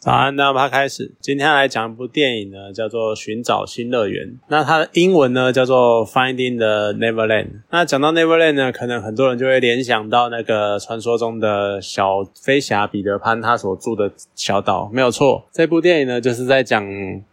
早安，那么开始。今天来讲一部电影呢，叫做《寻找新乐园》。那它的英文呢叫做《Finding the Neverland》。那讲到 Neverland 呢，可能很多人就会联想到那个传说中的小飞侠彼得潘他所住的小岛，没有错。这部电影呢，就是在讲。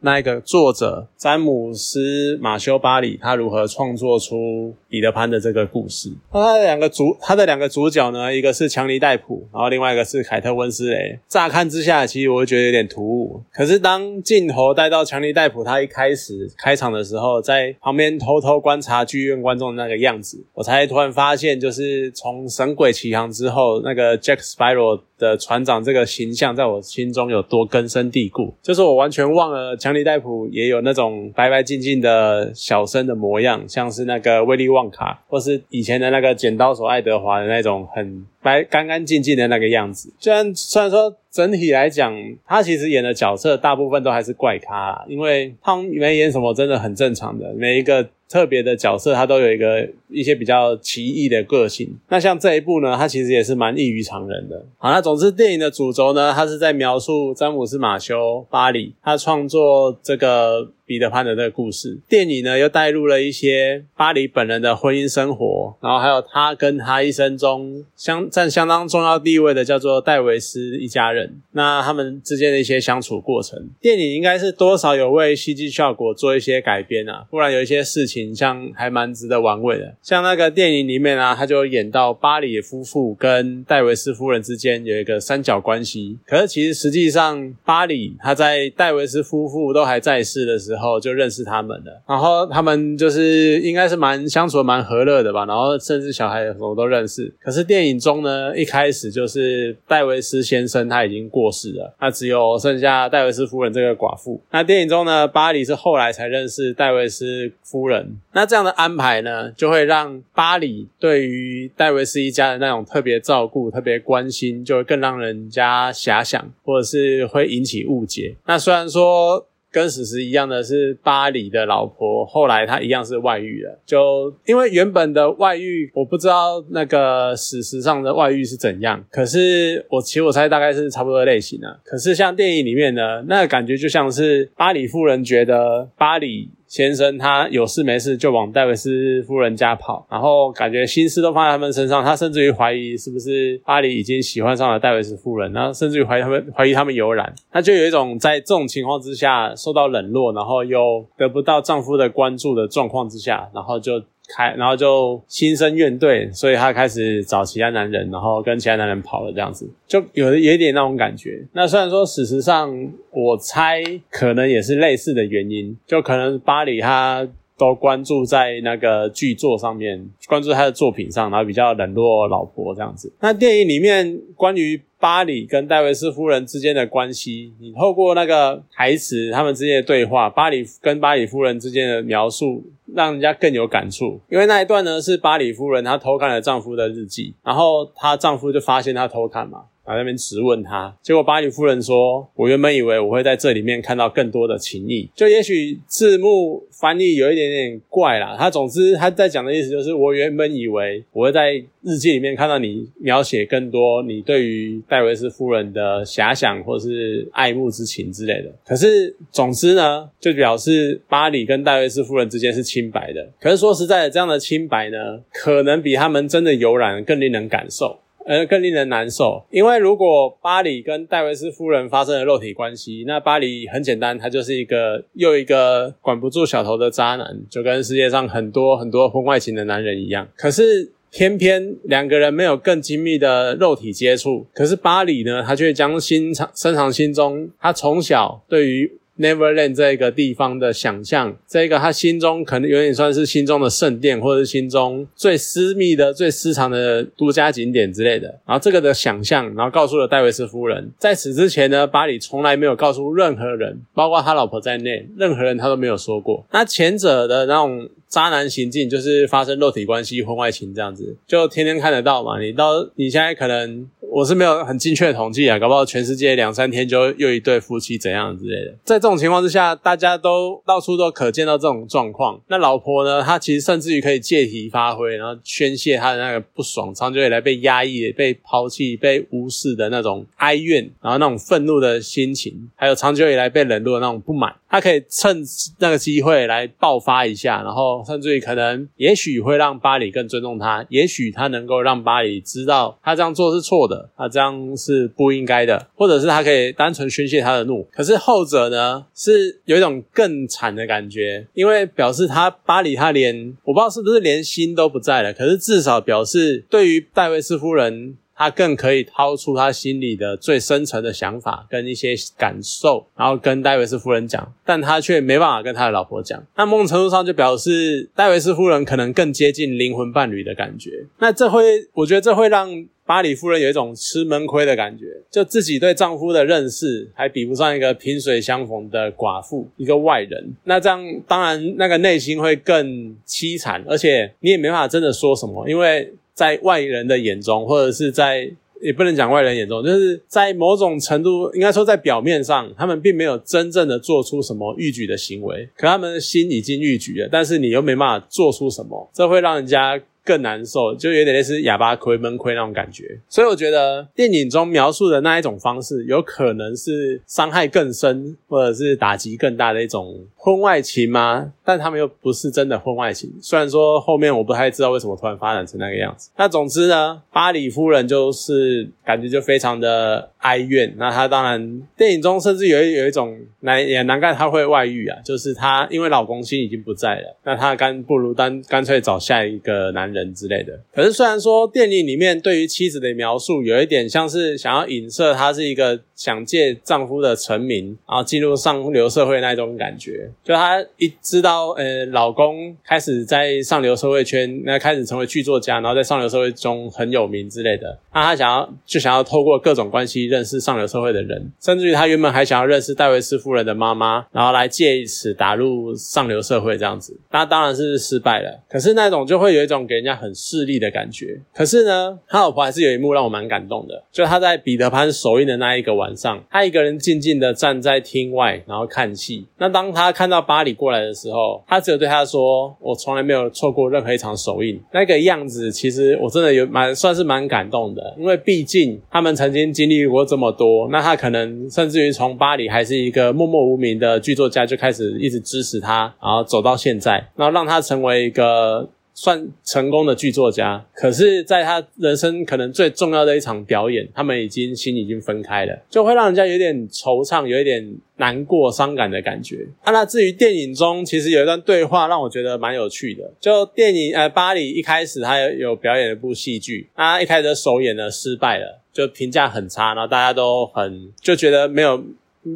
那一个作者詹姆斯·马修·巴里，他如何创作出彼得潘的这个故事？那他的两个主，他的两个主角呢，一个是强尼戴普，然后另外一个是凯特温斯雷。乍看之下，其实我会觉得有点突兀。可是当镜头带到强尼戴普，他一开始开场的时候，在旁边偷偷观察剧院观众的那个样子，我才突然发现，就是从《神鬼奇航》之后，那个 Jack Sparrow 的船长这个形象，在我心中有多根深蒂固，就是我完全忘了。强尼戴普也有那种白白净净的小生的模样，像是那个威利旺卡，或是以前的那个剪刀手爱德华的那种很白干干净净的那个样子。虽然虽然说整体来讲，他其实演的角色大部分都还是怪咖，因为他没演什么真的很正常的每一个。特别的角色，他都有一个一些比较奇异的个性。那像这一部呢，他其实也是蛮异于常人的。好，那总之电影的主轴呢，他是在描述詹姆斯马修巴里他创作这个。彼得潘的这个故事，电影呢又带入了一些巴黎本人的婚姻生活，然后还有他跟他一生中相占相当重要地位的叫做戴维斯一家人，那他们之间的一些相处过程。电影应该是多少有为戏剧效果做一些改编啊，不然有一些事情像还蛮值得玩味的。像那个电影里面啊，他就演到巴黎夫妇跟戴维斯夫人之间有一个三角关系，可是其实实际上巴黎他在戴维斯夫妇都还在世的时候。后就认识他们了，然后他们就是应该是蛮相处蛮和乐的吧，然后甚至小孩什么都认识。可是电影中呢，一开始就是戴维斯先生他已经过世了，那只有剩下戴维斯夫人这个寡妇。那电影中呢，巴里是后来才认识戴维斯夫人。那这样的安排呢，就会让巴里对于戴维斯一家的那种特别照顾、特别关心，就会更让人家遐想，或者是会引起误解。那虽然说。跟史实一样的是，巴黎的老婆后来她一样是外遇了。就因为原本的外遇，我不知道那个史实上的外遇是怎样。可是我其实我猜大概是差不多类型的。可是像电影里面呢，那个感觉就像是巴黎夫人觉得巴黎。先生他有事没事就往戴维斯夫人家跑，然后感觉心思都放在他们身上，他甚至于怀疑是不是阿里已经喜欢上了戴维斯夫人，然后甚至于怀疑他们怀疑他们有染，他就有一种在这种情况之下受到冷落，然后又得不到丈夫的关注的状况之下，然后就。开，然后就心生怨怼，所以他开始找其他男人，然后跟其他男人跑了，这样子就有有一点那种感觉。那虽然说事实上，我猜可能也是类似的原因，就可能巴黎他都关注在那个剧作上面，关注他的作品上，然后比较冷落老婆这样子。那电影里面关于。巴里跟戴维斯夫人之间的关系，你透过那个台词，他们之间的对话，巴里跟巴里夫人之间的描述，让人家更有感触。因为那一段呢，是巴里夫人她偷看了丈夫的日记，然后她丈夫就发现她偷看嘛。在那边质问他，结果巴黎夫人说：“我原本以为我会在这里面看到更多的情谊，就也许字幕翻译有一点点怪啦。他总之他在讲的意思就是，我原本以为我会在日记里面看到你描写更多你对于戴维斯夫人的遐想或是爱慕之情之类的。可是总之呢，就表示巴黎跟戴维斯夫人之间是清白的。可是说实在的，这样的清白呢，可能比他们真的有染更令人感受。”呃，更令人难受，因为如果巴里跟戴维斯夫人发生了肉体关系，那巴里很简单，他就是一个又一个管不住小头的渣男，就跟世界上很多很多婚外情的男人一样。可是偏偏两个人没有更亲密的肉体接触，可是巴里呢，他却将心藏深藏心中，他从小对于。Neverland 这个地方的想象，这个他心中可能有点算是心中的圣殿，或者是心中最私密的、最私藏的独家景点之类的。然后这个的想象，然后告诉了戴维斯夫人。在此之前呢，巴里从来没有告诉任何人，包括他老婆在内，任何人他都没有说过。那前者的那种。渣男行径就是发生肉体关系、婚外情这样子，就天天看得到嘛。你到你现在可能我是没有很精确的统计啊，搞不好全世界两三天就又一对夫妻怎样之类的。在这种情况之下，大家都到处都可见到这种状况。那老婆呢，她其实甚至于可以借题发挥，然后宣泄她的那个不爽，长久以来被压抑、被抛弃、被无视的那种哀怨，然后那种愤怒的心情，还有长久以来被冷落的那种不满。他可以趁那个机会来爆发一下，然后甚至于可能，也许会让巴里更尊重他，也许他能够让巴里知道他这样做是错的，啊这样是不应该的，或者是他可以单纯宣泄他的怒。可是后者呢，是有一种更惨的感觉，因为表示他巴黎他连我不知道是不是连心都不在了，可是至少表示对于戴维斯夫人。他更可以掏出他心里的最深层的想法跟一些感受，然后跟戴维斯夫人讲，但他却没办法跟他的老婆讲。那某种程度上就表示戴维斯夫人可能更接近灵魂伴侣的感觉。那这会，我觉得这会让巴里夫人有一种吃闷亏的感觉，就自己对丈夫的认识还比不上一个萍水相逢的寡妇，一个外人。那这样当然那个内心会更凄惨，而且你也没办法真的说什么，因为。在外人的眼中，或者是在也不能讲外人眼中，就是在某种程度，应该说在表面上，他们并没有真正的做出什么逾矩的行为，可他们的心已经逾矩了，但是你又没办法做出什么，这会让人家。更难受，就有点类似哑巴亏、闷亏那种感觉。所以我觉得电影中描述的那一种方式，有可能是伤害更深，或者是打击更大的一种婚外情吗？但他们又不是真的婚外情。虽然说后面我不太知道为什么突然发展成那个样子。那总之呢，巴里夫人就是感觉就非常的哀怨。那她当然电影中甚至有有一种难也难怪她会外遇啊，就是她因为老公心已经不在了，那她干不如单干脆找下一个男人。人之类的，可是虽然说电影里面对于妻子的描述有一点像是想要影射她是一个想借丈夫的成名，然后进入上流社会那种感觉，就她一知道呃老公开始在上流社会圈，那开始成为剧作家，然后在上流社会中很有名之类的，那她想要就想要透过各种关系认识上流社会的人，甚至于她原本还想要认识戴维斯夫人的妈妈，然后来借此打入上流社会这样子，那当然是失败了。可是那种就会有一种给人家。很势利的感觉，可是呢，他老婆还是有一幕让我蛮感动的，就他在彼得潘首映的那一个晚上，他一个人静静的站在厅外，然后看戏。那当他看到巴里过来的时候，他只有对他说：“我从来没有错过任何一场首映。”那个样子，其实我真的有蛮算是蛮感动的，因为毕竟他们曾经经历过这么多，那他可能甚至于从巴里还是一个默默无名的剧作家，就开始一直支持他，然后走到现在，然后让他成为一个。算成功的剧作家，可是在他人生可能最重要的一场表演，他们已经心已经分开了，就会让人家有点惆怅，有一点难过、伤感的感觉。啊，那至于电影中，其实有一段对话让我觉得蛮有趣的。就电影呃，巴黎一开始他有有表演一部戏剧，他一开始首演呢失败了，就评价很差，然后大家都很就觉得没有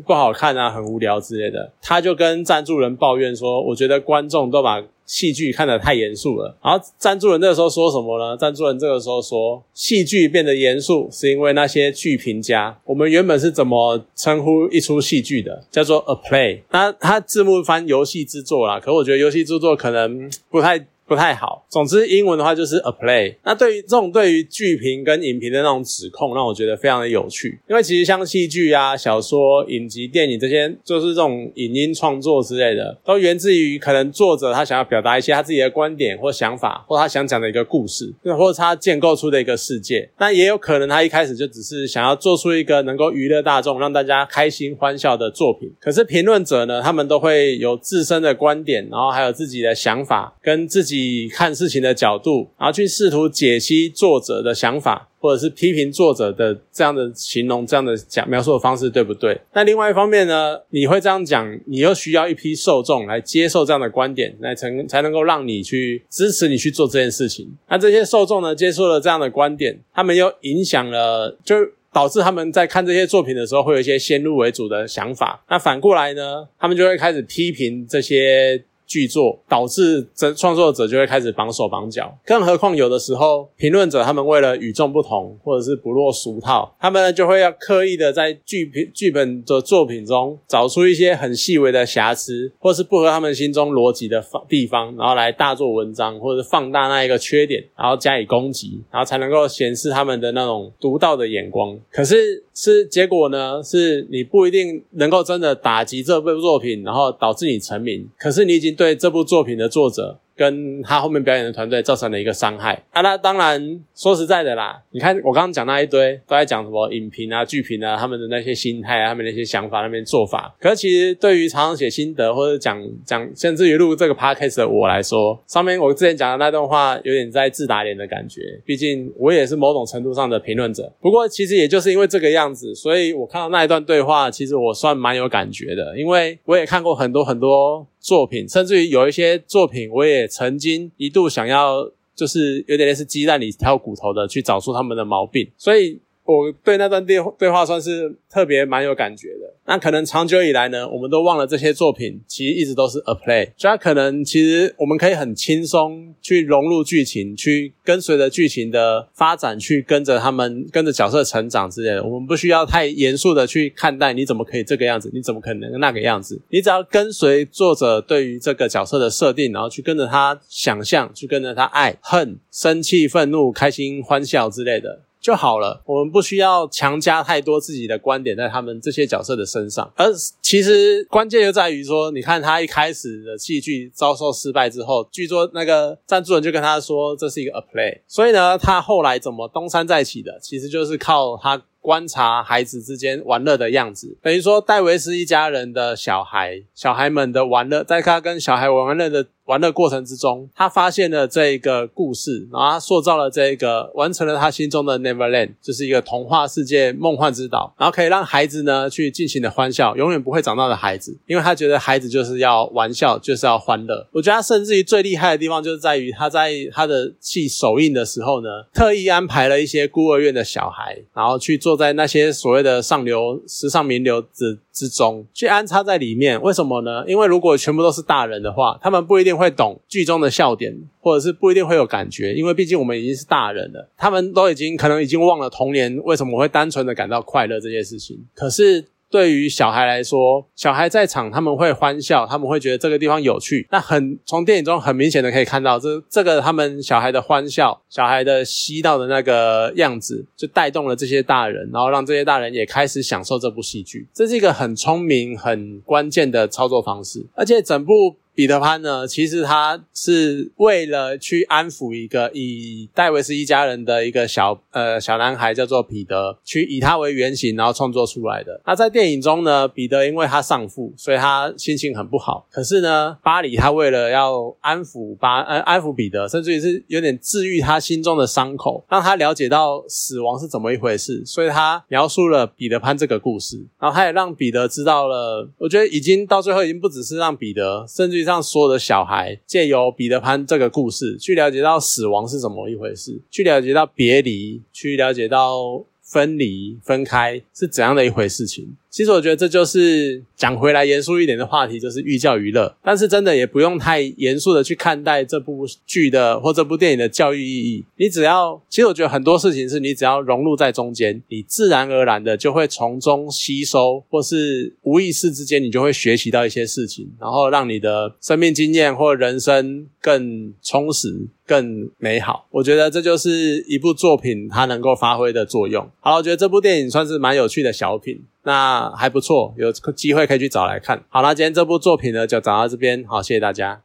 不好看啊，很无聊之类的。他就跟赞助人抱怨说：“我觉得观众都把。”戏剧看得太严肃了，然后赞助人这个时候说什么呢？赞助人这个时候说，戏剧变得严肃是因为那些剧评家。我们原本是怎么称呼一出戏剧的？叫做 a play。那他字幕翻游戏制作啦，可我觉得游戏制作可能不太。不太好。总之，英文的话就是 a play。那对于这种对于剧评跟影评的那种指控，让我觉得非常的有趣。因为其实像戏剧啊、小说、影集、电影这些，就是这种影音创作之类的，都源自于可能作者他想要表达一些他自己的观点或想法，或他想讲的一个故事，或者他建构出的一个世界。那也有可能他一开始就只是想要做出一个能够娱乐大众、让大家开心欢笑的作品。可是评论者呢，他们都会有自身的观点，然后还有自己的想法跟自己。以看事情的角度，然后去试图解析作者的想法，或者是批评作者的这样的形容、这样的讲描述的方式，对不对？那另外一方面呢，你会这样讲，你又需要一批受众来接受这样的观点，来成才能够让你去支持你去做这件事情。那这些受众呢，接受了这样的观点，他们又影响了，就导致他们在看这些作品的时候，会有一些先入为主的想法。那反过来呢，他们就会开始批评这些。巨作，导致这创作者就会开始绑手绑脚。更何况有的时候，评论者他们为了与众不同，或者是不落俗套，他们呢就会要刻意的在剧评剧本的作品中找出一些很细微的瑕疵，或是不合他们心中逻辑的方地方，然后来大做文章，或者放大那一个缺点，然后加以攻击，然后才能够显示他们的那种独到的眼光。可是是结果呢？是你不一定能够真的打击这部作品，然后导致你成名。可是你已经对对这部作品的作者。跟他后面表演的团队造成了一个伤害啊！那当然说实在的啦，你看我刚刚讲那一堆都在讲什么影评啊、剧评啊，他们的那些心态啊、他们那些想法、那边做法。可是其实对于常常写心得或者讲讲，甚至于录这个 podcast 的我来说，上面我之前讲的那段话有点在自打脸的感觉。毕竟我也是某种程度上的评论者。不过其实也就是因为这个样子，所以我看到那一段对话，其实我算蛮有感觉的，因为我也看过很多很多。作品，甚至于有一些作品，我也也曾经一度想要，就是有点类似鸡蛋里挑骨头的，去找出他们的毛病，所以。我对那段对对话算是特别蛮有感觉的。那可能长久以来呢，我们都忘了这些作品其实一直都是 a play。所以可能其实我们可以很轻松去融入剧情，去跟随着剧情的发展，去跟着他们跟着角色成长之类的。我们不需要太严肃的去看待，你怎么可以这个样子？你怎么可能那个样子？你只要跟随作者对于这个角色的设定，然后去跟着他想象，去跟着他爱恨、生气、愤怒、开心、欢笑之类的。就好了，我们不需要强加太多自己的观点在他们这些角色的身上。而其实关键就在于说，你看他一开始的戏剧遭受失败之后，剧作那个赞助人就跟他说这是一个 a play，所以呢，他后来怎么东山再起的，其实就是靠他。观察孩子之间玩乐的样子，等于说戴维斯一家人的小孩，小孩们的玩乐，在他跟小孩玩玩乐的玩的过程之中，他发现了这一个故事，然后他塑造了这一个，完成了他心中的 Neverland，就是一个童话世界、梦幻之岛，然后可以让孩子呢去尽情的欢笑，永远不会长大的孩子，因为他觉得孩子就是要玩笑，就是要欢乐。我觉得他甚至于最厉害的地方，就是在于他在他的戏首映的时候呢，特意安排了一些孤儿院的小孩，然后去。坐在那些所谓的上流、时尚名流之之中，去安插在里面，为什么呢？因为如果全部都是大人的话，他们不一定会懂剧中的笑点，或者是不一定会有感觉，因为毕竟我们已经是大人了，他们都已经可能已经忘了童年为什么会单纯的感到快乐这件事情。可是。对于小孩来说，小孩在场他们会欢笑，他们会觉得这个地方有趣。那很从电影中很明显的可以看到，这这个他们小孩的欢笑，小孩的吸到的那个样子，就带动了这些大人，然后让这些大人也开始享受这部戏剧。这是一个很聪明、很关键的操作方式，而且整部。彼得潘呢？其实他是为了去安抚一个以戴维斯一家人的一个小呃小男孩，叫做彼得，去以他为原型，然后创作出来的。那在电影中呢，彼得因为他丧父，所以他心情很不好。可是呢，巴里他为了要安抚巴呃安抚彼得，甚至于是有点治愈他心中的伤口，让他了解到死亡是怎么一回事。所以他描述了彼得潘这个故事，然后他也让彼得知道了。我觉得已经到最后，已经不只是让彼得，甚至。上所有的小孩借由彼得潘这个故事，去了解到死亡是怎么一回事，去了解到别离，去了解到分离、分开是怎样的一回事情。其实我觉得这就是讲回来严肃一点的话题，就是寓教于乐。但是真的也不用太严肃的去看待这部剧的或这部电影的教育意义。你只要，其实我觉得很多事情是你只要融入在中间，你自然而然的就会从中吸收，或是无意识之间你就会学习到一些事情，然后让你的生命经验或人生更充实、更美好。我觉得这就是一部作品它能够发挥的作用。好，我觉得这部电影算是蛮有趣的小品。那还不错，有机会可以去找来看。好，啦今天这部作品呢就讲到这边，好，谢谢大家。